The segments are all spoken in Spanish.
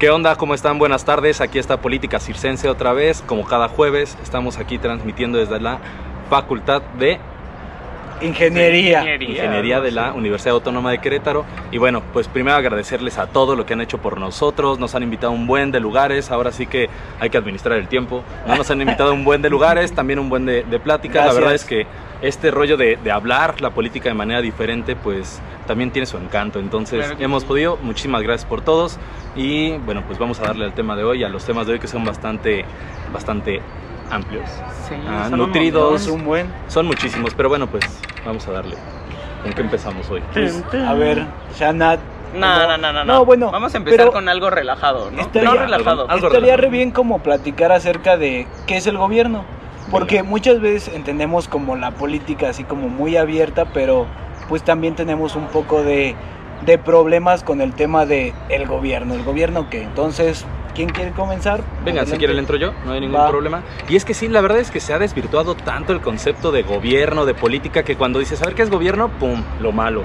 ¿Qué onda? ¿Cómo están? Buenas tardes. Aquí está Política Circense otra vez. Como cada jueves, estamos aquí transmitiendo desde la Facultad de Ingeniería. Ingeniería de la Universidad Autónoma de Querétaro. Y bueno, pues primero agradecerles a todo lo que han hecho por nosotros. Nos han invitado a un buen de lugares. Ahora sí que hay que administrar el tiempo. ¿no? Nos han invitado a un buen de lugares, también un buen de, de pláticas. La verdad es que este rollo de, de, hablar la política de manera diferente, pues también tiene su encanto. Entonces, Claro hemos sí. podido. Muchísimas gracias por todos. Y bueno, pues vamos a darle al tema de hoy, a los temas de hoy que son bastante, bastante amplios. Sí, Ah, son un nutridos. Es un buen. Son muchísimos, pero bueno, pues vamos a darle. ¿Con qué empezamos hoy? pues, a ver, Shanat. No, no, no, no, No, bueno. Vamos a empezar con algo relajado, ¿no? Estaría- no relajado. algo Estaría relajado. re bien como platicar acerca de qué es el gobierno. Porque muchas veces entendemos como la política así como muy abierta, pero pues también tenemos un poco de, de problemas con el tema de el gobierno. ¿El gobierno qué? Entonces, ¿quién quiere comenzar? Venga, si quiere le entro yo, no hay ningún Va. problema. Y es que sí, la verdad es que se ha desvirtuado tanto el concepto de gobierno, de política, que cuando dices, a ver qué es gobierno, pum, lo malo.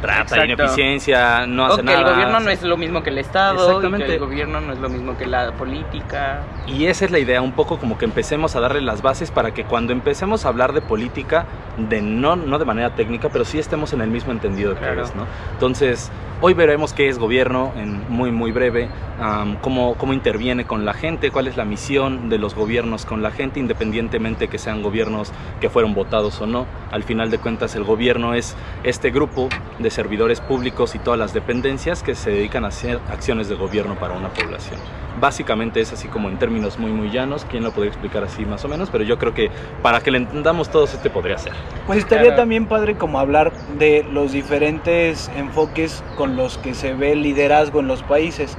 Trata, Exacto. ineficiencia, no O hace que nada. el gobierno no es lo mismo que el Estado, y Exactamente. que el gobierno no es lo mismo que la política. Y esa es la idea, un poco como que empecemos a darle las bases para que cuando empecemos a hablar de política, de no, no de manera técnica, pero sí estemos en el mismo entendido Claro. que es, ¿no? Entonces, hoy veremos qué es gobierno en muy, muy breve, am, cómo, cómo interviene con la gente, cuál es la misión de los gobiernos con la gente, independientemente que sean gobiernos que fueron votados o no. Al final de cuentas, el gobierno es este grupo de servidores públicos y todas las dependencias que se dedican a hacer acciones de gobierno para una población. Básicamente es así como en términos muy muy llanos, quién lo podría explicar así más o menos, pero yo creo que para que le entendamos todos este podría ser. Pues estaría Claro. también padre como hablar de los diferentes enfoques con los que se ve el liderazgo en los países.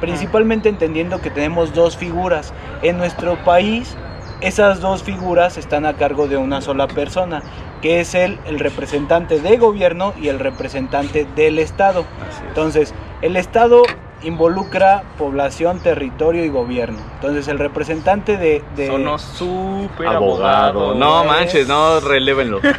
Principalmente entendiendo que tenemos dos figuras. En nuestro país, esas dos figuras están a cargo de una sola persona, que es el, el representante de gobierno y el representante del Estado. Es. Entonces, el Estado involucra población, territorio y gobierno. Entonces, el representante de... de- Sonó súper abogado. abogado. No güey. manches, no relévenlo.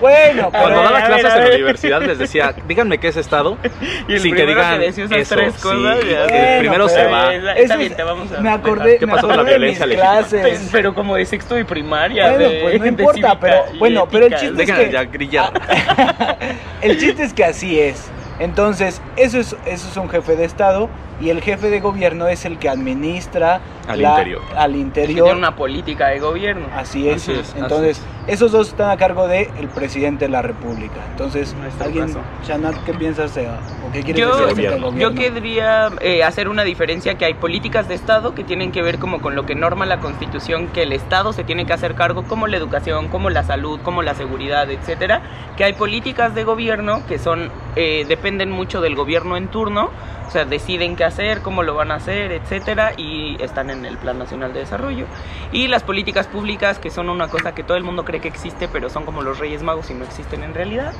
Bueno, Cuando daba ver, clases en la ver. universidad les decía, díganme qué es estado. Y el sin que digan esas eso, tres sí. cosas, El primero se pero- va. Está, bien, es- te vamos a me acordé, ¿Qué me pasó con la violencia mis legítima? clases. Pues, pero como de sexto y primaria. Bueno, de- pues no importa, pero- bueno, pero el chiste es que- ya grillar. El chiste es que así es. Entonces, eso es, eso es un jefe de Estado y el jefe de gobierno es el que administra Al interior. al interior. tiene una política de gobierno. Así es. Así es, así Entonces, esos dos están a cargo del presidente de la República. Entonces, Nuestro alguien, caso. Shanat, ¿qué piensas de, o qué quieres Yo, decir del Gobierno. yo gobierno? querría eh, hacer una diferencia que hay políticas de Estado que tienen que ver como con lo que norma la Constitución, que el Estado se tiene que hacer cargo, como la educación, como la salud, como la seguridad, etcétera. Que hay políticas de gobierno que son eh, dependen mucho del gobierno en turno, o sea, deciden qué hacer, cómo lo van a hacer, etcétera, y están en el Plan Nacional de Desarrollo. Y las políticas públicas que son una cosa que todo el mundo cree que existe, pero son como los Reyes Magos y no existen en realidad.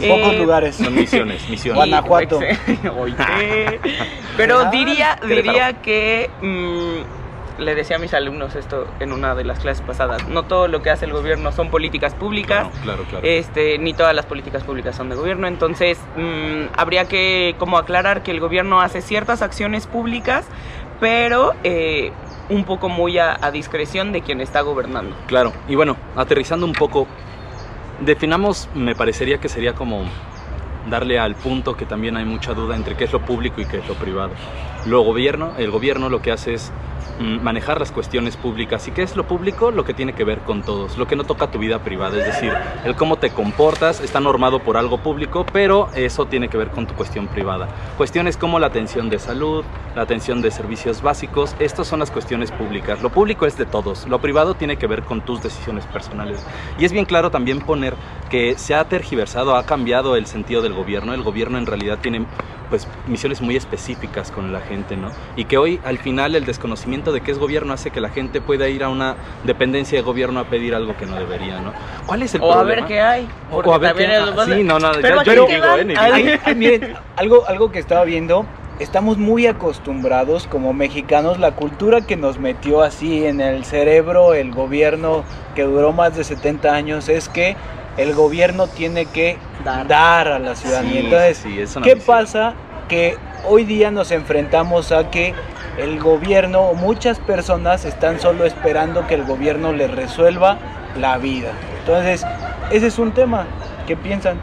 En pocos Eh, lugares. Son misiones, misiones. Guanajuato. Oye. Pero diría, diría que mm, le decía a mis alumnos esto en una de las clases pasadas. No todo lo que hace el gobierno son políticas públicas. Claro, claro, claro. Este, ni todas las políticas públicas son de gobierno, entonces mm, habría que como aclarar que el gobierno hace ciertas acciones públicas, pero eh, un poco muy a, a discreción de quien está gobernando. Claro, y bueno, aterrizando un poco, definamos, me parecería que sería como darle al punto que también hay mucha duda entre qué es lo público y qué es lo privado. Lo gobierno, el gobierno lo que hace es manejar las cuestiones públicas. ¿Y qué es lo público? Lo que tiene que ver con todos, lo que no toca tu vida privada, es decir, el cómo te comportas está normado por algo público, pero eso tiene que ver con tu cuestión privada. Cuestiones como la atención de salud, la atención de servicios básicos, estas son las cuestiones públicas. Lo público es de todos, lo privado tiene que ver con tus decisiones personales. Y es bien claro también poner que se ha tergiversado, ha cambiado el sentido del gobierno. El gobierno en realidad tiene pues misiones muy específicas con la gente, ¿no? Y que hoy al final el desconocimiento de qué es gobierno hace que la gente pueda ir a una dependencia de gobierno a pedir algo que no debería, ¿no? ¿Cuál es el O a problema? ver qué hay. O- o a ver qué- ah, sí, no, no, Pero yo quedan- digo, eh, ni digo. Ay, Ay, ay, miren, algo, algo que estaba viendo, estamos muy acostumbrados como mexicanos, la cultura que nos metió así en el cerebro el gobierno que duró más de 70 años es que el gobierno tiene que Dar. dar, a la ciudadanía. Sí, Entonces, sí, es ¿qué misión. pasa que hoy día nos enfrentamos a que el gobierno muchas personas están solo esperando que el gobierno les resuelva la vida. Entonces, ese es un tema. ¿Qué piensan?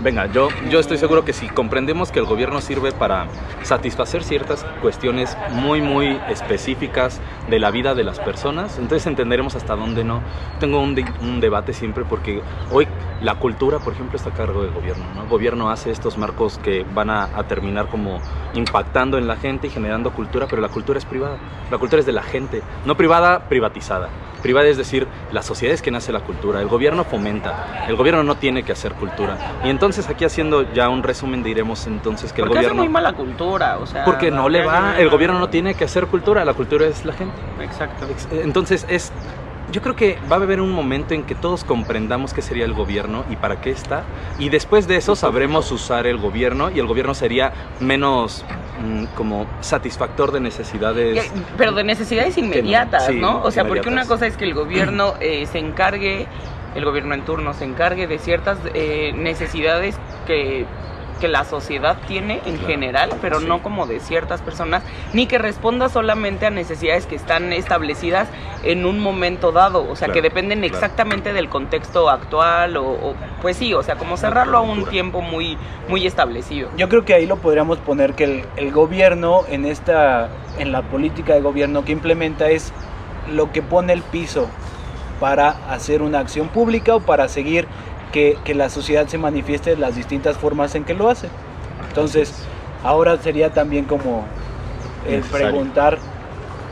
Venga, yo, yo estoy seguro que si comprendemos que el gobierno sirve para satisfacer ciertas cuestiones muy, muy específicas de la vida de las personas, entonces entenderemos hasta dónde no. Tengo un, de- un debate siempre porque hoy la cultura, por ejemplo, está a cargo del gobierno. ¿no? El gobierno hace estos marcos que van a, a terminar como impactando en la gente y generando cultura, pero la cultura es privada. La cultura es de la gente, no privada, privatizada. Privada es decir, la sociedad es quien hace la cultura, el gobierno fomenta, el gobierno no tiene que hacer cultura. Y entonces aquí haciendo ya un resumen diremos entonces que el Porque hace gobierno... muy mala cultura, o sea... Porque no le va, hace- el gobierno no tiene que hacer cultura, la cultura es la gente. Exacto. Ex- Entonces es, yo creo que va a haber un momento en que todos comprendamos qué sería el gobierno y para qué está, y después de eso sabremos usar el gobierno y el gobierno sería menos mm, como satisfactor de necesidades. Pero de necesidades inmediatas, sí, ¿no? O sea, porque una inmediatas. cosa es que el gobierno eh, se encargue, el gobierno en turno se encargue de ciertas eh, necesidades que que la sociedad tiene en Claro. general, pero Sí. no como de ciertas personas, ni que responda solamente a necesidades que están establecidas en un momento dado, o sea, Claro, que dependen claro. exactamente del contexto actual, o, o- pues sí, o sea, como cerrarlo a un tiempo muy, muy establecido. Yo creo que ahí lo podríamos poner que el, el gobierno en esta, en la política de gobierno que implementa es lo que pone el piso para hacer una acción pública o para seguir que, que la sociedad se manifieste de las distintas formas en que lo hace. Entonces, ahora sería también como el Necesario. preguntar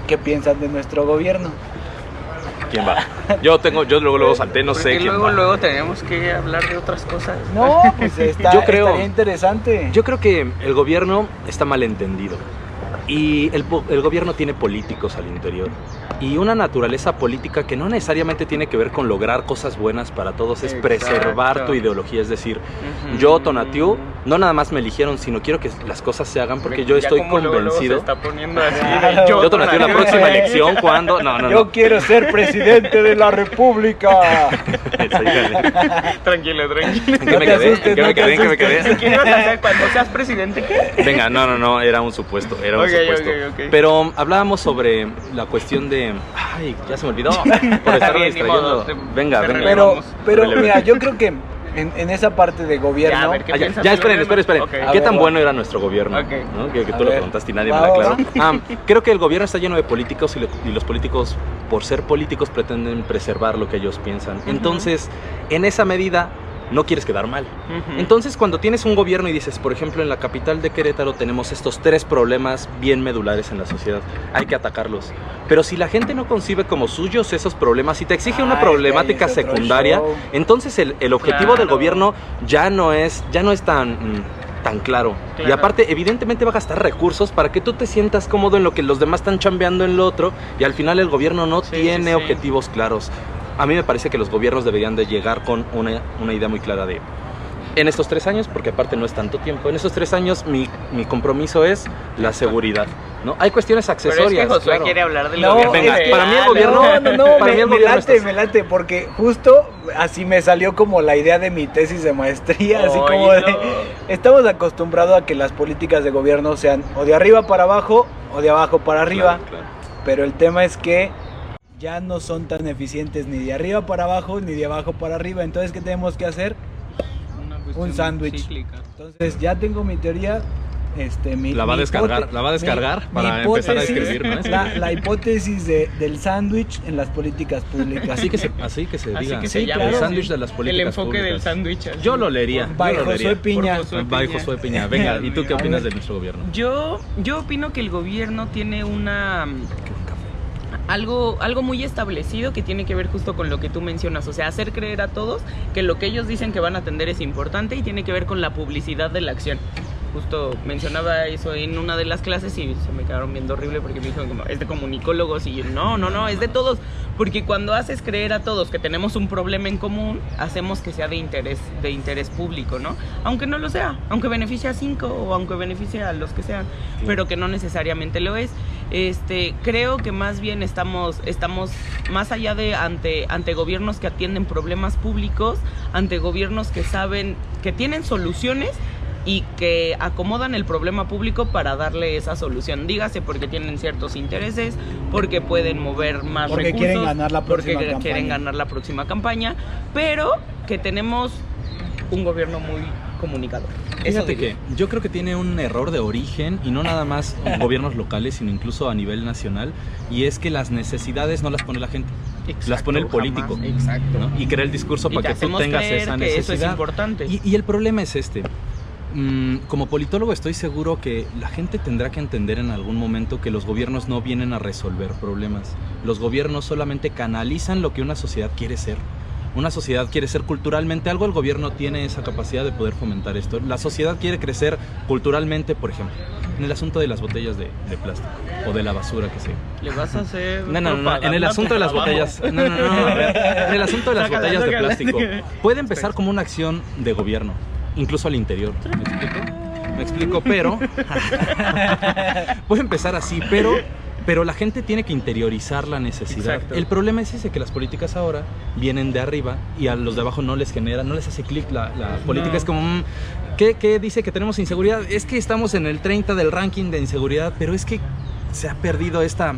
qué piensan de nuestro gobierno. ¿Quién va? Yo tengo, yo luego luego salté, no sé quién luego, va. luego tenemos que hablar de otras cosas. No, pues está, Yo creo- estaría interesante. Yo creo que el gobierno está mal entendido. Y el, po- el gobierno tiene políticos al interior. Y una naturaleza política que no necesariamente tiene que ver con lograr cosas buenas para todos, es preservar tu ideología. Es decir, yo, Tonatiu, no nada más me eligieron, sino quiero que las cosas se hagan porque yo estoy como luego, luego convencido. se está poniendo así de, Claro. Yo, Tonatiu, la próxima elección, ¿cuándo? No, no, Yo no. quiero ser presidente de la República. Tranquilo, tranquilo. ¿En qué me quedé? ¿En qué me quedé? ¿En qué me quedé? ¿Qué ibas a hacer cuando seas presidente? ¿Qué? Venga, no, no, no, era un supuesto, era un Ok, supuesto. Pero hablábamos sobre la cuestión de... Ay, ya se me olvidó. Por modo, distrayendo. Venga, venga. Pero, pero mira, yo creo que en, en esa parte de gobierno. Ya, a ver, ¿qué Ah, ya, ya, esperen, esperen, esperen. ¿Qué tan bueno era nuestro gobierno? Ok. ¿No? Que, que A tú lo ver. preguntaste y nadie Va, me lo va, aclaró. Ah, creo que el gobierno está lleno de políticos y, lo- y los políticos, por ser políticos, pretenden preservar lo que ellos piensan. Entonces, en esa medida, no quieres quedar mal. Entonces, cuando tienes un gobierno y dices, por ejemplo, en la capital de Querétaro tenemos estos tres problemas bien medulares en la sociedad, hay que atacarlos. Pero si la gente no concibe como suyos esos problemas y te exige una Ay, problemática secundaria, entonces el, el objetivo del gobierno ya no es, ya no es tan, mm, tan claro. Y aparte, evidentemente va a gastar recursos para que tú te sientas cómodo en lo que los demás están chambeando en lo otro y al final el gobierno no Sí, tiene sí, sí. objetivos claros. A mí me parece que los gobiernos deberían de llegar con una, una idea muy clara de en estos tres años, porque aparte no es tanto tiempo, en estos tres años mi, mi compromiso es la seguridad. ¿no? Hay cuestiones Pero es accesorias. que Josué claro. quiere hablar del No, gobierno. Venga, federal, para mí el ¿no? gobierno- No, no, no, Para me, mí el me gobierno late, me late, porque justo así me salió como la idea de mi tesis de maestría, así como de, no. estamos acostumbrados a que las políticas de gobierno sean o de arriba para abajo o de abajo para arriba, Claro, claro. pero el tema es que ya no son tan eficientes ni de arriba para abajo ni de abajo para arriba, entonces ¿qué tenemos que hacer? Una Un sándwich. Entonces ya tengo mi teoría. Este, mi, La va a mi descargar, hipote- la va a descargar mi- para mi empezar a escribir, ¿no? La, la hipótesis de, del sándwich en las políticas públicas. Así que se, así que se Así diga. que Sí, se llama claro. El sándwich de las políticas El enfoque del públicas. sándwich. así. Yo lo leería. By yo lo leería. Piña. Por Josué By Piña. Josué Piña. Venga, ¿y tú qué A opinas de nuestro gobierno? Yo, yo opino que el gobierno tiene una algo, algo muy establecido que tiene que ver justo con lo que tú mencionas, o sea, hacer creer a todos que lo que ellos dicen que van a atender es importante y tiene que ver con la publicidad de la acción. Justo mencionaba eso en una de las clases y se me quedaron viendo horrible porque me dijeron como, es de comunicólogos y yo, no, no, no, es de todos, porque cuando haces creer a todos que tenemos un problema en común, hacemos que sea de interés, de interés público, ¿no? Aunque no lo sea, aunque beneficie a cinco o aunque beneficie a los que sean, pero que no necesariamente lo es. Este, creo que más bien estamos, estamos más allá de ante, ante gobiernos que atienden problemas públicos, ante gobiernos que saben, que tienen soluciones y que acomodan el problema público para darle esa solución. Dígase porque tienen ciertos intereses, porque pueden mover más Porque recursos, quieren ganar la próxima porque campaña. quieren ganar la próxima campaña, pero que tenemos un gobierno muy comunicador. Eso Fíjate diría. que yo creo que tiene un error de origen y no nada más en gobiernos locales, sino incluso a nivel nacional, y es que las necesidades no las pone la gente, las pone el Exacto, político. jamás. Exacto. ¿no? Y crea el discurso Y para que tú tengas esa que eso es necesidad. importante. Y, y el problema es este. Mm, como politólogo estoy seguro que la gente tendrá que entender en algún momento que los gobiernos no vienen a resolver problemas. Los gobiernos solamente canalizan lo que una sociedad quiere ser. Una sociedad quiere ser culturalmente algo, el gobierno tiene esa capacidad de poder fomentar esto. La sociedad quiere crecer culturalmente, por ejemplo, en el asunto de las botellas de, de plástico o de la basura que sea. Le vas a hacer. No, no, no, en el asunto de las botellas. No, no, no, a ver, en el asunto de las Sácala, botellas de plástico. Puede empezar como una acción de gobierno, incluso al interior. ¿Me explico? Me explico, pero. puede empezar así, pero. Pero la gente tiene que interiorizar la necesidad. Exacto. El problema es ese, que las políticas ahora vienen de arriba y a los de abajo no les genera, no les hace clic la, la política. No. Es como, mm, ¿qué, ¿qué dice que tenemos inseguridad? Es que estamos en el 30 del ranking de inseguridad, pero es que se ha perdido esta,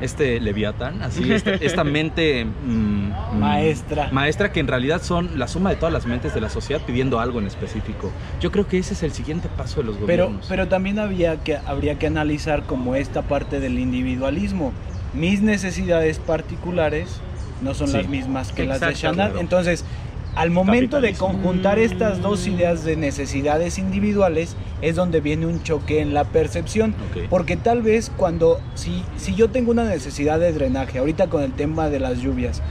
este leviatán, así, esta, esta mente mm, mm, Maestra. maestra que en realidad son la suma de todas las mentes de la sociedad pidiendo algo en específico. Yo creo que ese es el siguiente paso de los Pero, gobiernos. pero también había que, habría que analizar como esta parte del individualismo. Mis necesidades particulares no son Sí. las mismas que las de. Shanat. Claro. Entonces, al momento de conjuntar estas dos ideas de necesidades individuales, es donde viene un choque en la percepción. Porque tal vez cuando, si, si yo tengo una necesidad de drenaje, ahorita con el tema de las lluvias,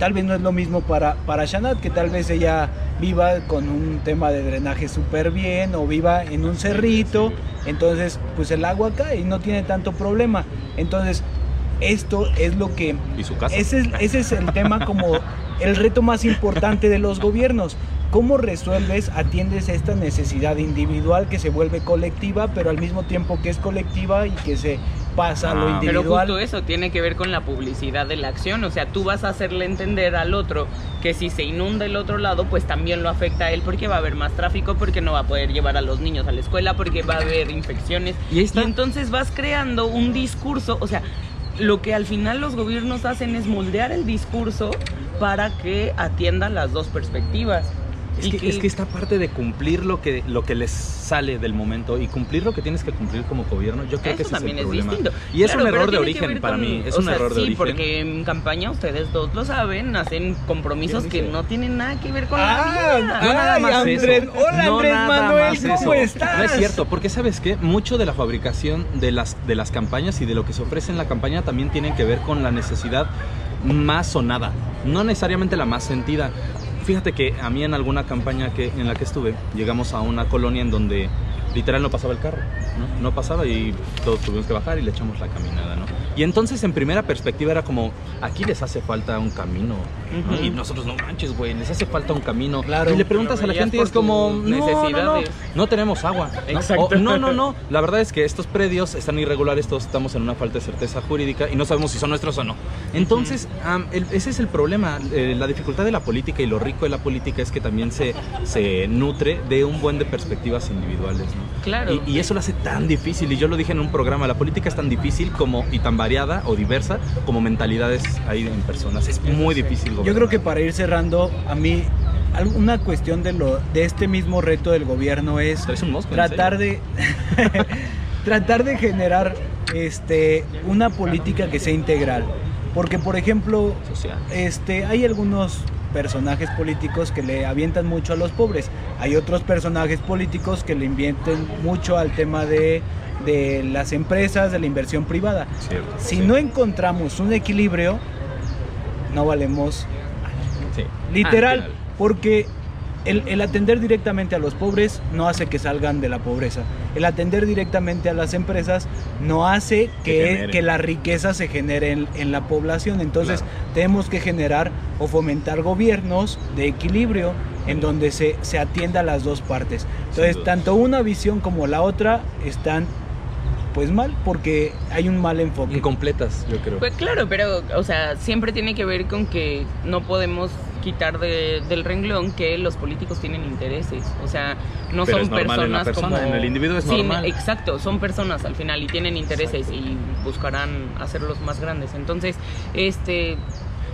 tal vez no es lo mismo para, para Shanat, que tal vez ella viva con un tema de drenaje súper bien o viva en un cerrito, entonces pues el agua cae y no tiene tanto problema. Entonces, esto es lo que... y su casa. Ese es, ese es el tema como el reto más importante de los gobiernos. ¿Cómo resuelves, atiendes esta necesidad individual que se vuelve colectiva, pero al mismo tiempo que es colectiva y que se pasa a lo Ah, Pero individual? justo eso tiene que ver con la publicidad de la acción. O sea, tú vas a hacerle entender al otro que si se inunda el otro lado, pues también lo afecta a él porque va a haber más tráfico, porque no va a poder llevar a los niños a la escuela, porque va a haber infecciones. Y está. entonces vas creando un discurso, o sea, lo que al final los gobiernos hacen es moldear el discurso para que atienda las dos perspectivas. Es Y que, es que esta parte de cumplir lo que, lo que les sale del momento y cumplir lo que tienes que cumplir como gobierno, yo creo que Eso ese también es es, el problema. distinto. Y es Claro, un pero error de tiene que origen ver para con- mí, es o un sea, error de sí, origen. porque en campaña ustedes dos lo saben, hacen compromisos que no tienen nada que ver con Ah, la vida. No nada más Andrés. eso. Hola, No Andrés Manuel, ¿cómo estás? No es cierto, porque sabes qué, mucho de la fabricación de las de las campañas y de lo que se ofrece en la campaña también tienen que ver con la necesidad más sonada, no necesariamente la más sentida. Fíjate que a mí en alguna campaña que en la que estuve, llegamos a una colonia en donde literal no pasaba el carro, ¿no? No pasaba y todos tuvimos que bajar y le echamos la caminada, ¿no? Y entonces en primera perspectiva era como, aquí les hace falta un camino, ¿no? Ujú. Y nosotros, no manches, güey, les hace falta un camino. Claro. y le preguntas a la gente y es como, no, no, no, no tenemos agua. ¿no? Exacto. O, no, no, no. La verdad es que estos predios están irregulares, todos estamos en una falta de certeza jurídica y no sabemos si son nuestros o no. Entonces, am, el- ese es el problema. Eh, la dificultad de la política y lo rico de la política es que también se, se nutre de un buen de perspectivas individuales. ¿no? Claro. Y, y eso lo hace tan difícil. Y yo lo dije en un programa, la política es tan difícil como y tan variada o diversa como mentalidades ahí en personas. Es muy difícil. Yo gobernar. creo que para ir cerrando, a mí una cuestión de lo de este mismo reto del gobierno es mosco, ¿en tratar de tratar de generar este una política que sea integral. Porque por ejemplo, Social. este hay algunos personajes políticos que le avientan mucho a los pobres. Hay otros personajes políticos que le invierten mucho al tema de, de las empresas, de la inversión privada. Cierto, Si sí. no encontramos un equilibrio, no valemos Sí. Literal, Ah, porque el, el atender directamente a los pobres no hace que salgan de la pobreza. El atender directamente a las empresas no hace Que que, la riqueza se genere en, en la población. Entonces Claro. tenemos que generar o fomentar gobiernos de equilibrio en donde se, se atienda las dos partes. Entonces, tanto una visión como la otra están pues mal porque hay un mal enfoque. Incompletas, yo creo. Pues claro, pero, o sea, siempre tiene que ver con que no podemos quitar de- del renglón que los políticos tienen intereses. O sea, no Pero son es normal en la personas persona, como. en el individuo es Sí, normal. exacto, son personas al final y tienen intereses y buscarán hacerlos más grandes. Entonces, este.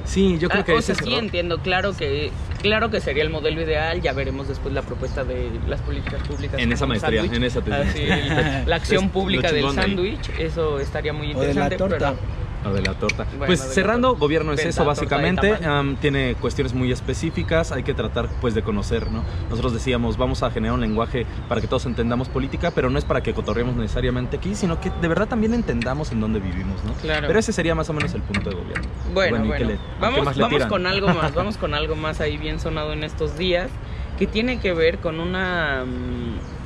Sí, yo creo ah, que o sea, es sí error. entiendo, claro que claro que sería el modelo ideal. Ya veremos después la propuesta de las políticas públicas. En esa maestría, en esa tesis. Ah, sí, el- la acción pública del sándwich, eso estaría muy O de la interesante. torta. pero- Lo de la torta. Bueno, pues cerrando, torta. gobierno es eso básicamente. tiene cuestiones muy específicas, hay que tratar pues de conocer, ¿no? Nosotros decíamos, vamos a generar un lenguaje para que todos entendamos política, pero no es para que cotorreemos necesariamente aquí, sino que de verdad también entendamos en dónde vivimos, ¿no? Claro. Pero ese sería más o menos el punto de gobierno. Bueno, ¿y qué bueno. le- qué vamos más vamos con algo más, vamos con algo más ahí bien sonado en estos días, que tiene que ver con una... mm,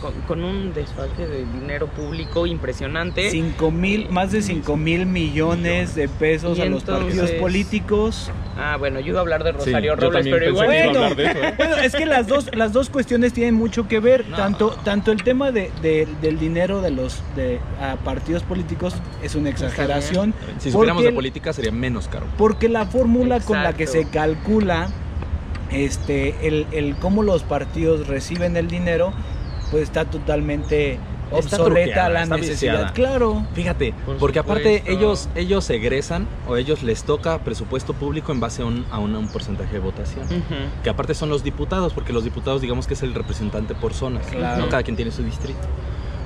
Con, con un desfalque de dinero público impresionante. Cinco mil, más de 5 mil millones de pesos Y a los partidos entonces- políticos. Ah, bueno, yo iba a hablar de Sí, Rosario yo Robles, también pero igual... que iba a Bueno, hablar de eso, ¿eh? bueno, es que las dos, las dos cuestiones tienen mucho que ver. No. Tanto, tanto el tema de, de- del dinero de los de, a partidos políticos es una exageración. Si supiéramos de política sería menos caro. Porque la fórmula con la que se calcula este, el, el cómo los partidos reciben el dinero, pues está totalmente Está obsoleta la necesidad. viciada. Claro. Fíjate, Por porque aparte ellos ellos egresan o ellos les toca presupuesto público en base a un, a un- a un porcentaje de votación. Que aparte son los diputados, porque los diputados digamos que es el representante por zonas. Claro. ¿no? Cada quien tiene su distrito.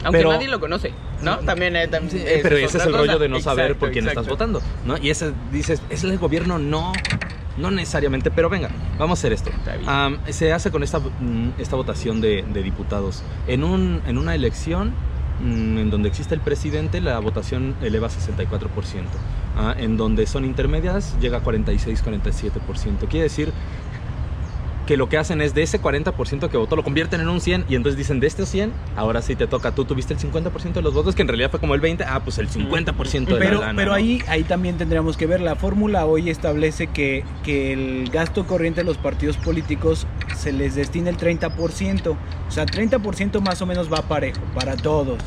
Aunque Pero- nadie lo conoce, ¿no? También, eh, Sí, pero ese es el rollo de no saber por Exacto, quién estás votando, ¿no? Y ese dices, ¿es el gobierno? No, no necesariamente, pero venga, vamos a hacer esto. Am, se hace con esta, mm, esta votación de, de diputados. En, un, en una elección mm, en donde existe el presidente, la votación eleva a 64%. Ah, en donde son intermedias, llega a 46-47%. Quiere decir que lo que hacen es de ese 40% que votó, lo convierten en un 100 y entonces dicen, de estos 100, ahora sí te toca, tú tuviste el 50% de los votos, que en realidad fue como el 20, ah, pues el 50% de Pero, la lana, pero ¿no? ahí, ahí también tendríamos que ver, la fórmula hoy establece que, que el gasto corriente de los partidos políticos se les destina el 30%, o sea, 30% más o menos va parejo para todos.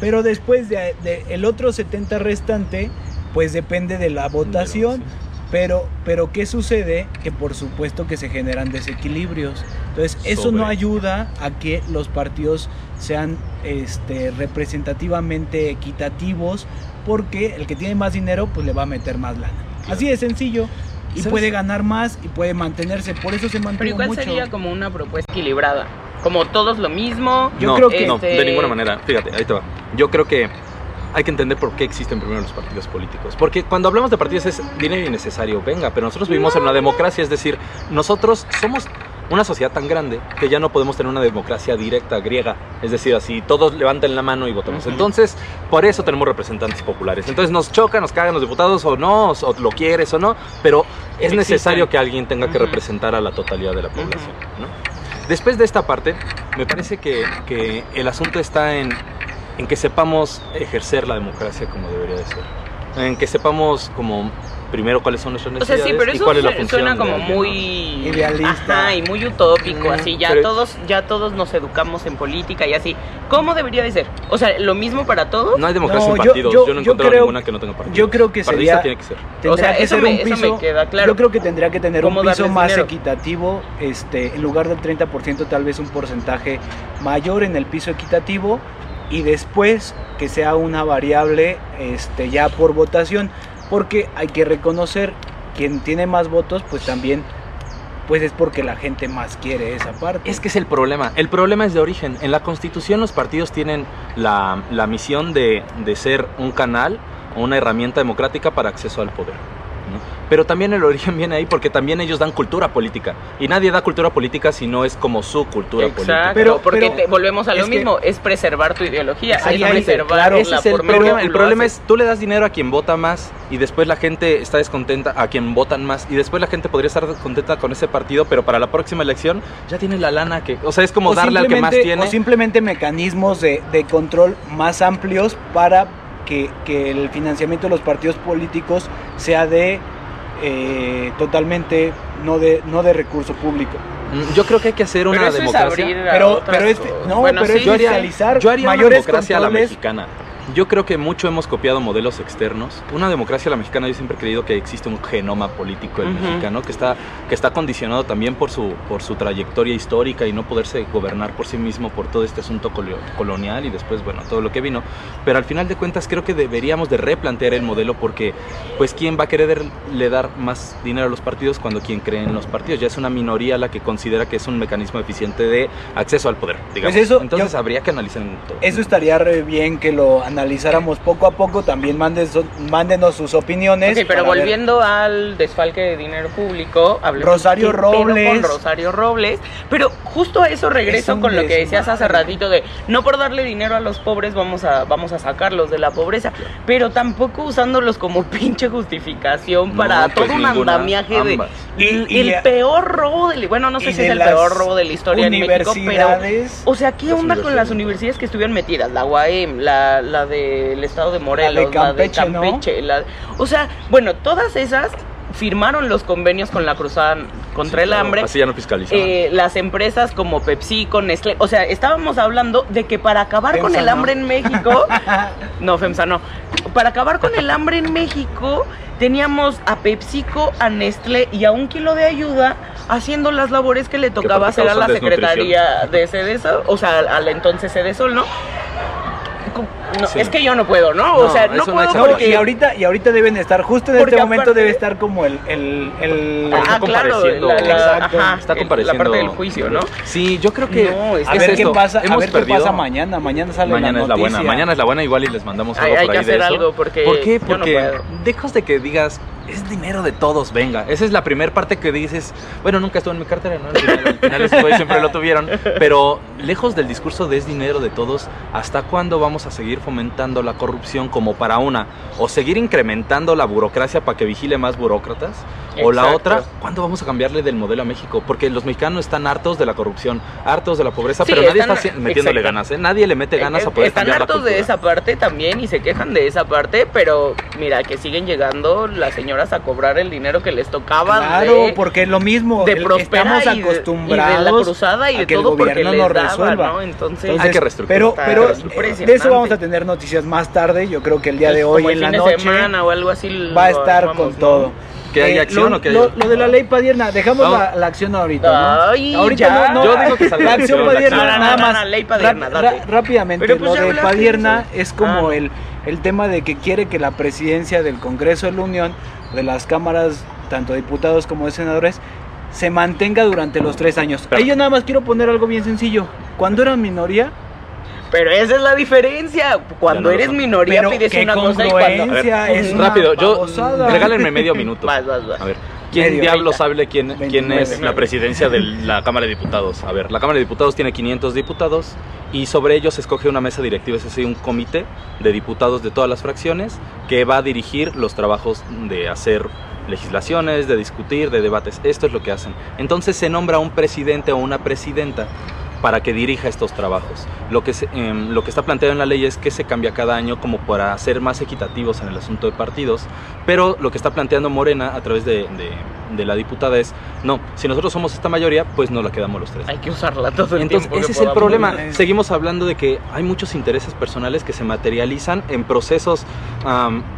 Pero después de, de el otro 70 restante, pues depende de la votación. Pero, pero ¿qué sucede? Que por supuesto que se generan desequilibrios. Entonces, eso no ayuda a que los partidos sean este, representativamente equitativos, porque el que tiene más dinero, pues le va a meter más lana. Claro. Así de sencillo. Y ¿Sabes? puede ganar más y puede mantenerse. Por eso se Pero mantuvo igual mucho. sería como una propuesta equilibrada. Como todos lo mismo. Yo no, creo que- no, este- de ninguna manera. Fíjate, ahí te va. Yo creo que hay que entender por qué existen primero los partidos políticos. Porque cuando hablamos de partidos es dinero innecesario, venga, pero nosotros vivimos en una democracia, es decir, nosotros somos una sociedad tan grande que ya no podemos tener una democracia directa griega, es decir, así todos levanten la mano y votamos. Entonces, por eso tenemos representantes populares. Entonces nos chocan, nos cagan los diputados o no, o lo quieres o no, pero es necesario que alguien tenga que representar a la totalidad de la población. ¿no? Después de esta parte, me parece que, que el asunto está en, en que sepamos ejercer la democracia como debería de ser. En que sepamos como primero cuáles son nuestras O sea, necesidades sí, pero y cuál es la función. suena como muy Idealista. Ajá, y muy utópico, Mm, así ya pero- todos ya todos nos educamos en política y así. ¿Cómo debería de ser? O sea, lo mismo para todos. No hay democracia No, en partidos. yo- Yo, no he encontrado creo- ninguna que no tenga partidos. yo creo que sería- tiene que ser. O sea, que eso ser me- un eso me piso, queda claro. Yo creo que tendría que tener un ¿Cómo piso más dinero? equitativo, este, en lugar del 30% tal vez un porcentaje mayor en el piso equitativo y después que sea una variable este, ya por votación, porque hay que reconocer quien tiene más votos, pues también pues es porque la gente más quiere esa parte. Es que es el problema. El problema es de origen. En la Constitución los partidos tienen la, la misión de, de ser un canal o una herramienta democrática para acceso al poder. Pero también el origen viene ahí porque también ellos dan cultura política. Y nadie da cultura política si no es como su cultura Exacto, política. Pero- porque pero te- volvemos a lo es que- mismo, es preservar tu ideología, es preservar claro, Ese la es el problema. El problema es, tú le das dinero a quien vota más y después la gente está descontenta a quien votan más y después la gente podría estar descontenta con ese partido, pero para la próxima elección ya tiene la lana que, o sea, es como O darle al que más tiene. O simplemente mecanismos de, de control más amplios para que, que el financiamiento de los partidos políticos sea de eh, totalmente no de, no de recurso público. Mm, Yo creo que hay que hacer Pero una es democracia. abrir a Pero, otras pero este, no, Bueno, pero sí, es yo haría, yo haría una democracia a la mexicana. Yo creo que mucho hemos copiado modelos externos. Una democracia, la mexicana, yo siempre he creído que existe un genoma político el Ujú. mexicano que está, que está condicionado también por su, por su trayectoria histórica y no poderse gobernar por sí mismo por todo este asunto colo- colonial y después, bueno, todo lo que vino. Pero al final de cuentas creo que deberíamos de replantear el modelo porque, pues, ¿quién va a querer le dar más dinero a los partidos cuando quien cree en los partidos? Ya es una minoría la que considera que es un mecanismo eficiente de acceso al poder, digamos. Pues eso, Entonces yo- habría que analizar en todo. Eso estaría re bien que lo analizáramos poco a poco. También manden mándenos sus opiniones. Ok, pero ver- volviendo al desfalque de dinero público, hablemos Rosario Robles. con Rosario Robles, pero justo a eso Es regreso con lo que decías hace ratito de no por darle dinero a los pobres vamos a vamos a sacarlos de la pobreza, pero tampoco usándolos como pinche justificación No, para pues todo un andamiaje de ambas. Y- y- el peor robo de bueno, no sé si de es el peor robo de la historia en México, pero o sea, ¿qué onda con las universidades. universidades que estuvieron metidas? La UAM, la, la del estado de Morelos, la de Campeche, la- o sea, bueno, todas esas firmaron los convenios con la Cruzada contra Sí, el claro, hambre. Así ya no fiscalizaban. Eh, las empresas como PepsiCo, Nestlé, o sea, estábamos hablando de que para acabar con el ¿no? hambre en México, no, FEMSA no, para acabar con el hambre en México, teníamos a PepsiCo, a Nestlé y a un kilo de ayuda haciendo las labores que le tocaba hacer a la Secretaría de Sedesol, o sea, al entonces Sedesol, ¿no? No, Sí. Es que yo no puedo, ¿no? No, o sea, no puedo No, porque... y ahorita y ahorita deben estar justo en Porque este momento aparte- debe estar como el el, el- Ah, está claro, compareciendo. la, la- Exacto. ajá, Está el- compareciendo. La parte del juicio, ¿no? Sí, yo creo que. No, es a ver qué pasa, a hemos qué perdido- pasa mañana, mañana sale Mañana la es la buena, mañana es la buena, igual y les mandamos algo Hay- hay por que ahí de hacer eso. algo, porque ¿Por qué? yo no Porque puedo. lejos de que digas, es dinero de todos, venga. Esa es la primera parte que dices, bueno, nunca estuvo en mi cartera, ¿no? Al final, al final siempre lo tuvieron. Pero lejos del discurso de es dinero de todos, ¿hasta cuándo vamos a seguir fomentando la corrupción como para una? ¿O seguir incrementando la burocracia para que vigile más burócratas? O la otra, ¿cuándo vamos a cambiarle del modelo a México? Porque los mexicanos están hartos de la corrupción, hartos de la pobreza, Sí, pero nadie están- está metiéndole exacto. ganas, ¿eh? Nadie le mete ganas a Eh, poder Están la hartos de esa parte también y se quejan de esa parte, pero mira que siguen llegando las señoras a cobrar el dinero que les tocaba Claro, de, porque es lo mismo, de el- Prospera estamos y de, y de la acostumbrados cruzada y a de que el todo porque gobierno les nos daba, resuelva. ¿no? Entonces, Entonces, Hay que reestructurar. Pero, pero eh, de eso vamos a tener noticias más tarde. Yo creo que el día de hoy en el la fin de noche semana o algo así va a estar con ¿no? todo. ¿Que hay Eh, acción lo, o que haya- lo de la ley Padierna, dejamos la, la acción ahorita. ¿no? Ay, ahorita ya. no, no, Yo digo que salga la acción Padierna, nada No, no, más. no, ley Padierna, date. rápidamente, Pero pues lo de hablaste de Padierna es como Ah. el, el tema de que quiere que la presidencia del Congreso de la Unión, de las cámaras, tanto diputados como de senadores, se mantenga durante los tres años. Pero- Ahí yo nada más quiero poner algo bien sencillo. Cuando eran minoría, Pero esa es la diferencia. Cuando no eres minoría pero pides una cosa y cuando... congruencia, A ver, es una rápido, yo regálenme medio minuto. Vas, vas, vas. A ver, ¿quién Medio. diablos sabe quién, quién 29. es la presidencia de la Cámara de Diputados? A ver, la Cámara de Diputados tiene 500 diputados y sobre ellos se escoge una mesa directiva, es decir, un comité de diputados de todas las fracciones que va a dirigir los trabajos de hacer legislaciones, de discutir, de debates. Esto es lo que hacen. Entonces se nombra un presidente o una presidenta para que dirija estos trabajos. Lo que, se- em, lo que está planteado en la ley es que se cambia cada año como para ser más equitativos en el asunto de partidos, pero lo que está planteando Morena a través de, de- de la diputada es, no, si nosotros somos esta mayoría, pues no la quedamos los tres. Hay que usarla todo el Entonces, tiempo ese es el problema. Seguimos hablando de que hay muchos intereses personales que se materializan en procesos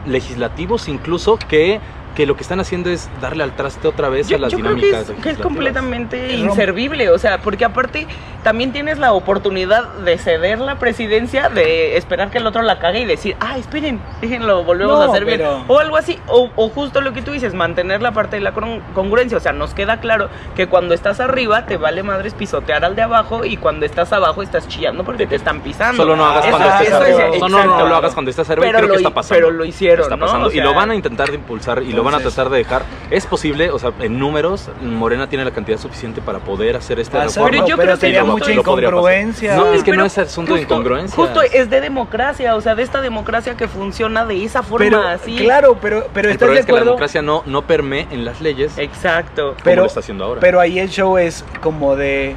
legislativos, incluso que, que lo que están haciendo es darle al traste otra vez Yo, a las yo creo que dinámicas. es, que es completamente inservible, o sea, porque aparte también tienes la oportunidad de ceder la presidencia, de esperar que el otro la cague y decir, ah, esperen, déjenlo, volvemos No, a hacer bien. pero- O algo así, o, o justo lo que tú dices, mantener la parte de la con- congruencia, o sea, nos queda claro que cuando estás arriba te vale madres pisotear al de abajo y cuando estás abajo estás chillando porque te están pisando. Solo no hagas Eso- cuando estés arriba. es- No, no, no, lo hagas cuando estés arriba y Pero creo lo que está pasando. pero lo hicieron, Está ¿no? pasando. O y lo sea- van a intentar de impulsar y lo van a tratar de dejar. Es posible, o sea, en números, Morena tiene la cantidad suficiente para poder hacer esta Hacerlo, reforma. Pero yo pero creo que sería lo- mucha lo incongruencia. No, es que pero no es asunto de incongruencia. Justo es de democracia, o sea, de esta democracia que funciona de esa forma pero, así. claro, pero, pero El estás problema de es que la democracia no, no permee en las leyes Exacto. como Pero- lo está haciendo ahora. Pero ahí el show es como de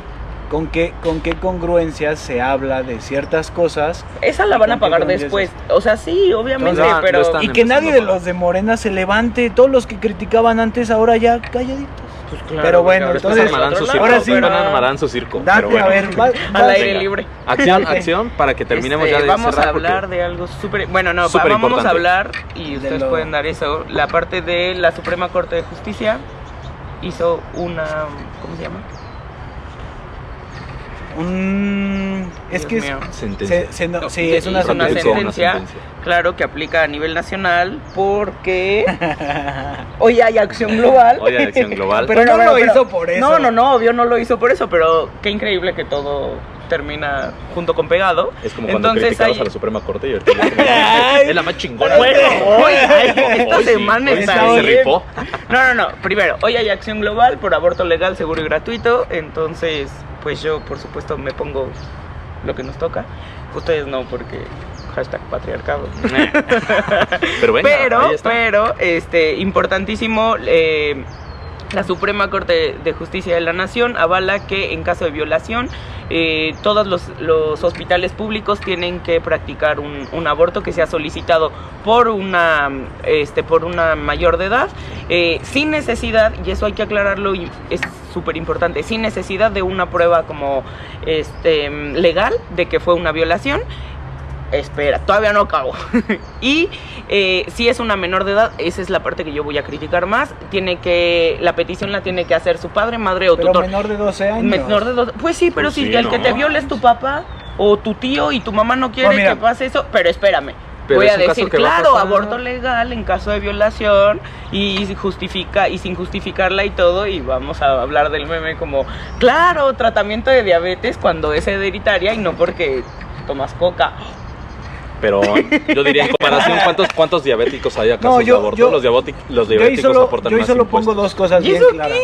con qué, con qué congruencia se habla de ciertas cosas Esa la ¿Y van a pagar después. O sea, sí, obviamente, Entonces, pero. y que nadie de los de Morena se levante, todos los que criticaban antes ahora ya calladitos. Pues claro, Pero bueno, entonces- armarán su circo. ahora sí. armarán su circo. Date, pero bueno. a ver, va- Al aire Venga. libre. Acción, acción, para que terminemos Este, ya de Vamos a cerrar, hablar de algo súper. Bueno, no, Súper vamos a hablar y ustedes lo- pueden dar eso. La parte de la Suprema Corte de Justicia hizo una. ¿Cómo se llama? Un- es Dios que es, mío. Sentencia. se- se no- No, sí, que es una hizo una Sentencia, una sentencia, sentencia. claro, que aplica a nivel nacional porque hoy hay acción global. Hoy hay acción global. Pero no lo hizo por eso. No, no, no, obvio no lo hizo por eso, pero qué increíble que todo termina junto con pegado. Es como cuando Entonces criticabas hay- a la Suprema Corte y ahorita es la más chingona. Bueno, hoy, esta Hoy semana hoy sí está se bien. rifó. No, no, no. Primero, hoy hay acción global por aborto legal, seguro y gratuito. Entonces, pues yo, por supuesto, me pongo lo que nos toca. Ustedes no, porque hashtag patriarcado. Pero venga, pero, ahí está. pero, este, importantísimo. eh, la Suprema Corte de Justicia de la Nación avala que en caso de violación eh, todos los, los hospitales públicos tienen que practicar un, un aborto que sea solicitado por una, este, por una mayor de edad eh, sin necesidad, y eso hay que aclararlo y es súper importante, sin necesidad de una prueba como este, legal de que fue una violación. Espera, todavía no acabo. y eh, si es una menor de edad, esa es la parte que yo voy a criticar más. Tiene que, la petición la tiene que hacer su padre, madre o pero tutor. menor de 12 años. Menor de dos- Pues sí, pero Pues si sí, el que te viola es tu papá o tu tío y tu mamá no quiere Pues mira. que pase eso, pero espérame. Pero Voy es a decir, a claro, aborto legal en caso de violación y justifica y sin justificarla y todo y vamos a hablar del meme como, claro, tratamiento de diabetes cuando es hereditaria y no porque tomas coca. Pero yo diría en comparación, ¿cuántos, cuántos diabéticos hay acaso No, de yo- aborto? yo- los, diabótic- los Yo diabéticos solo, aportan yo más solo impuestos. pongo dos cosas ¿Y bien eso claras.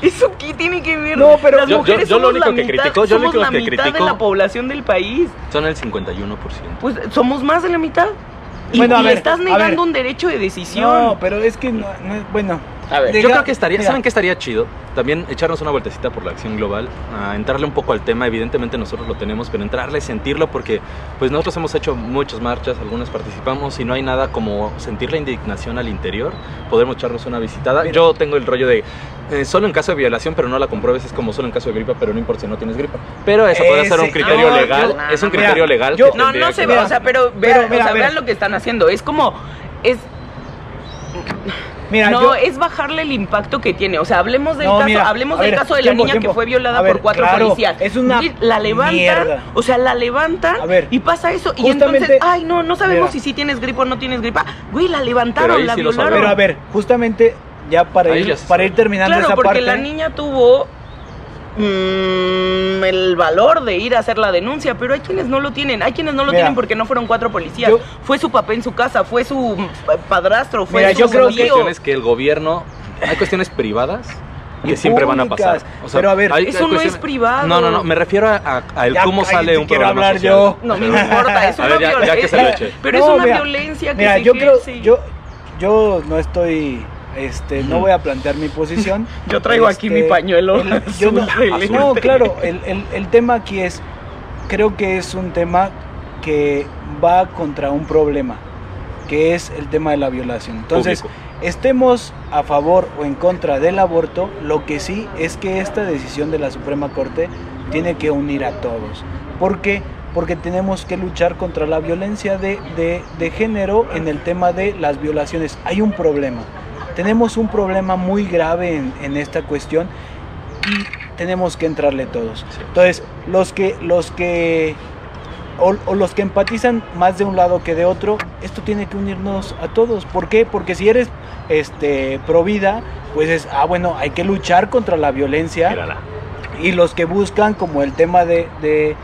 qué? ¿Eso qué tiene que ver? No, pero- Las Yo- yo- mujeres yo lo somos único la que mitad- critico- yo lo somos único la que mitad de la población del país. Son el 51%. Pues somos más de la mitad. Y, Bueno, a y ver, estás a negando ver. un derecho de decisión. No, pero es que no, no es- bueno. A ver, Yo creo que estaría, Mira. ¿saben qué estaría chido? También echarnos una vueltecita por la acción global, a entrarle un poco al tema, evidentemente nosotros lo tenemos, pero entrarle, sentirlo, porque pues nosotros hemos hecho muchas marchas, algunas participamos y no hay nada como sentir la indignación al interior, podemos echarnos una visitada. Mira. Yo tengo el rollo de eh, solo en caso de violación, pero no la compruebes, es como solo en caso de gripa, pero no importa si no tienes gripa. Pero eso podría ser un Ese- criterio no, legal, yo- es un mira, criterio legal. yo- que No, no se ve, o sea, pero, Pero, vean, mira, o sea, vean lo que están haciendo. Es como. Es, Mira, no, yo- es bajarle el impacto que tiene. O sea, hablemos del No, caso, mira, hablemos del ver, caso de tiempo, la niña tiempo. que fue violada ver, por cuatro claro, policías. es una la levantan, mierda. o sea, la levantan A ver, y pasa eso. Y entonces, ay, no, no sabemos Mira. si sí tienes gripa o no tienes gripa. Güey, la levantaron, la sí violaron. Pero a ver, justamente ya para Ahí ir, ya para sabe. ir terminando Claro, esa porque parte. la niña tuvo mm, el valor de ir a hacer la denuncia, pero hay quienes no lo tienen, hay quienes no lo Mira, tienen porque no fueron cuatro policías, yo- fue su papá en su casa, fue su eh, padrastro, fue Mira, su yo creo Hay que- tío. cuestiones que el gobierno, hay cuestiones privadas que Y siempre van a pasar. Pero a ver, hay- Eso hay no es privado. No, no, no, me refiero a, a- a el Ya cómo sale un quiero programa hablar social. yo. No me importa, es una ver, ya- ya violencia. que se lo eche. Pero No, es una mira, violencia que Mira, se yo creo, ejerce. yo, yo no estoy, este, no voy a plantear mi posición. Yo traigo aquí mi pañuelo el- yo no, no, claro, el, el- el tema aquí es, creo que es un tema que va contra un problema, que es el tema de la violación. Entonces, Público. estemos a favor o en contra del aborto, lo que sí es que esta decisión de la Suprema Corte tiene que unir a todos. ¿Por qué? Porque tenemos que luchar contra la violencia de, de- de género en el tema de las violaciones. Hay un problema. Tenemos un problema muy grave en, en esta cuestión y tenemos que entrarle todos. Sí. Entonces, los que, los que o, o los que empatizan más de un lado que de otro, esto tiene que unirnos a todos. ¿Por qué? Porque si eres este pro vida, pues es, ah, bueno, hay que luchar contra la violencia. Mírala. Y los que buscan como el tema de, de,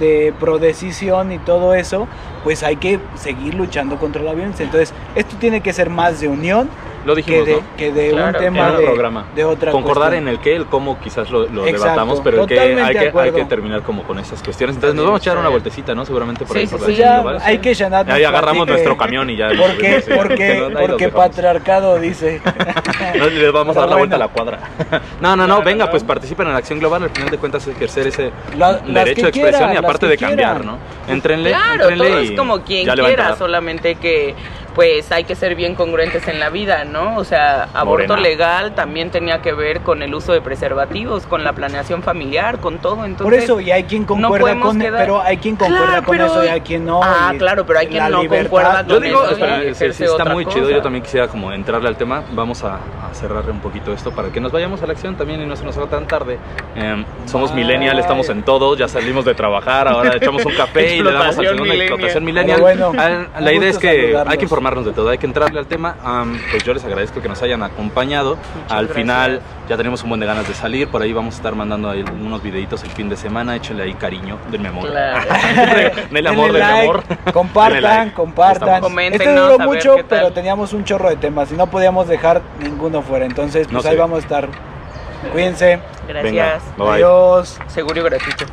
de prodecisión y todo eso, pues hay que seguir luchando contra la violencia. Entonces, esto tiene que ser más de unión Lo que dijimos, de, ¿no? que de Claro, un tema el de, programa. de otra Concordar cuestión. en el qué, el cómo quizás lo, lo debatamos, pero el que hay que, hay que terminar como con esas cuestiones. Entonces nos vamos a echar una vueltecita, ¿no? Seguramente por Sí, ahí. sí, por la sí. acción ya global. hay que nos Ahí agarramos nuestro camión y ya. Porque, Sí, porque, no, porque patriarcado dice. No le vamos a dar la vuelta a la cuadra. No, no, no, Claro, venga, pues participen en la acción global. Al final de cuentas, es ejercer ese La- derecho de expresión quieran, y aparte de cambiar. ¿no? Entrenle, Claro, entrenle todo es como quien quiera, solamente que pues hay que ser bien congruentes en la vida, ¿no? O sea, aborto Morena. legal también tenía que ver con el uso de preservativos, con la planeación familiar, con todo. Entonces, Por eso, y hay quien no concuerda podemos con quedar- pero hay quien concuerda Claro, con pero- eso y hay quien no. Ah, claro, pero hay quien la no libertad- concuerda Yo con digo, eso espera, y sí, sí, está muy chido. cosa. Yo también quisiera como entrarle al tema. Vamos a, a cerrar un poquito esto para que nos vayamos a la acción también y no se nos haga tan tarde. Em, somos Bye. millennial, estamos en todo, ya salimos de trabajar, ahora echamos un café y le damos al millennial. explotación millennial. bueno, Ah, la idea es que saludarlos. hay que informarnos de todo, hay que entrarle al tema. Am, pues yo les agradezco que nos hayan acompañado. Muchas al gracias. final ya tenemos un buen de ganas de salir, por ahí vamos a estar mandando ahí unos videitos el fin de semana, échenle ahí cariño, denme amor. Claro. denle amor, Denle denle like, amor. Compartan, like. compartan. Coméntenos, este duró mucho, pero teníamos un chorro de temas y no podíamos dejar ninguno fuera. Entonces, No pues sé. ahí vamos a estar. Cuídense. Gracias. Bye bye. Adiós. Seguro y gratuito.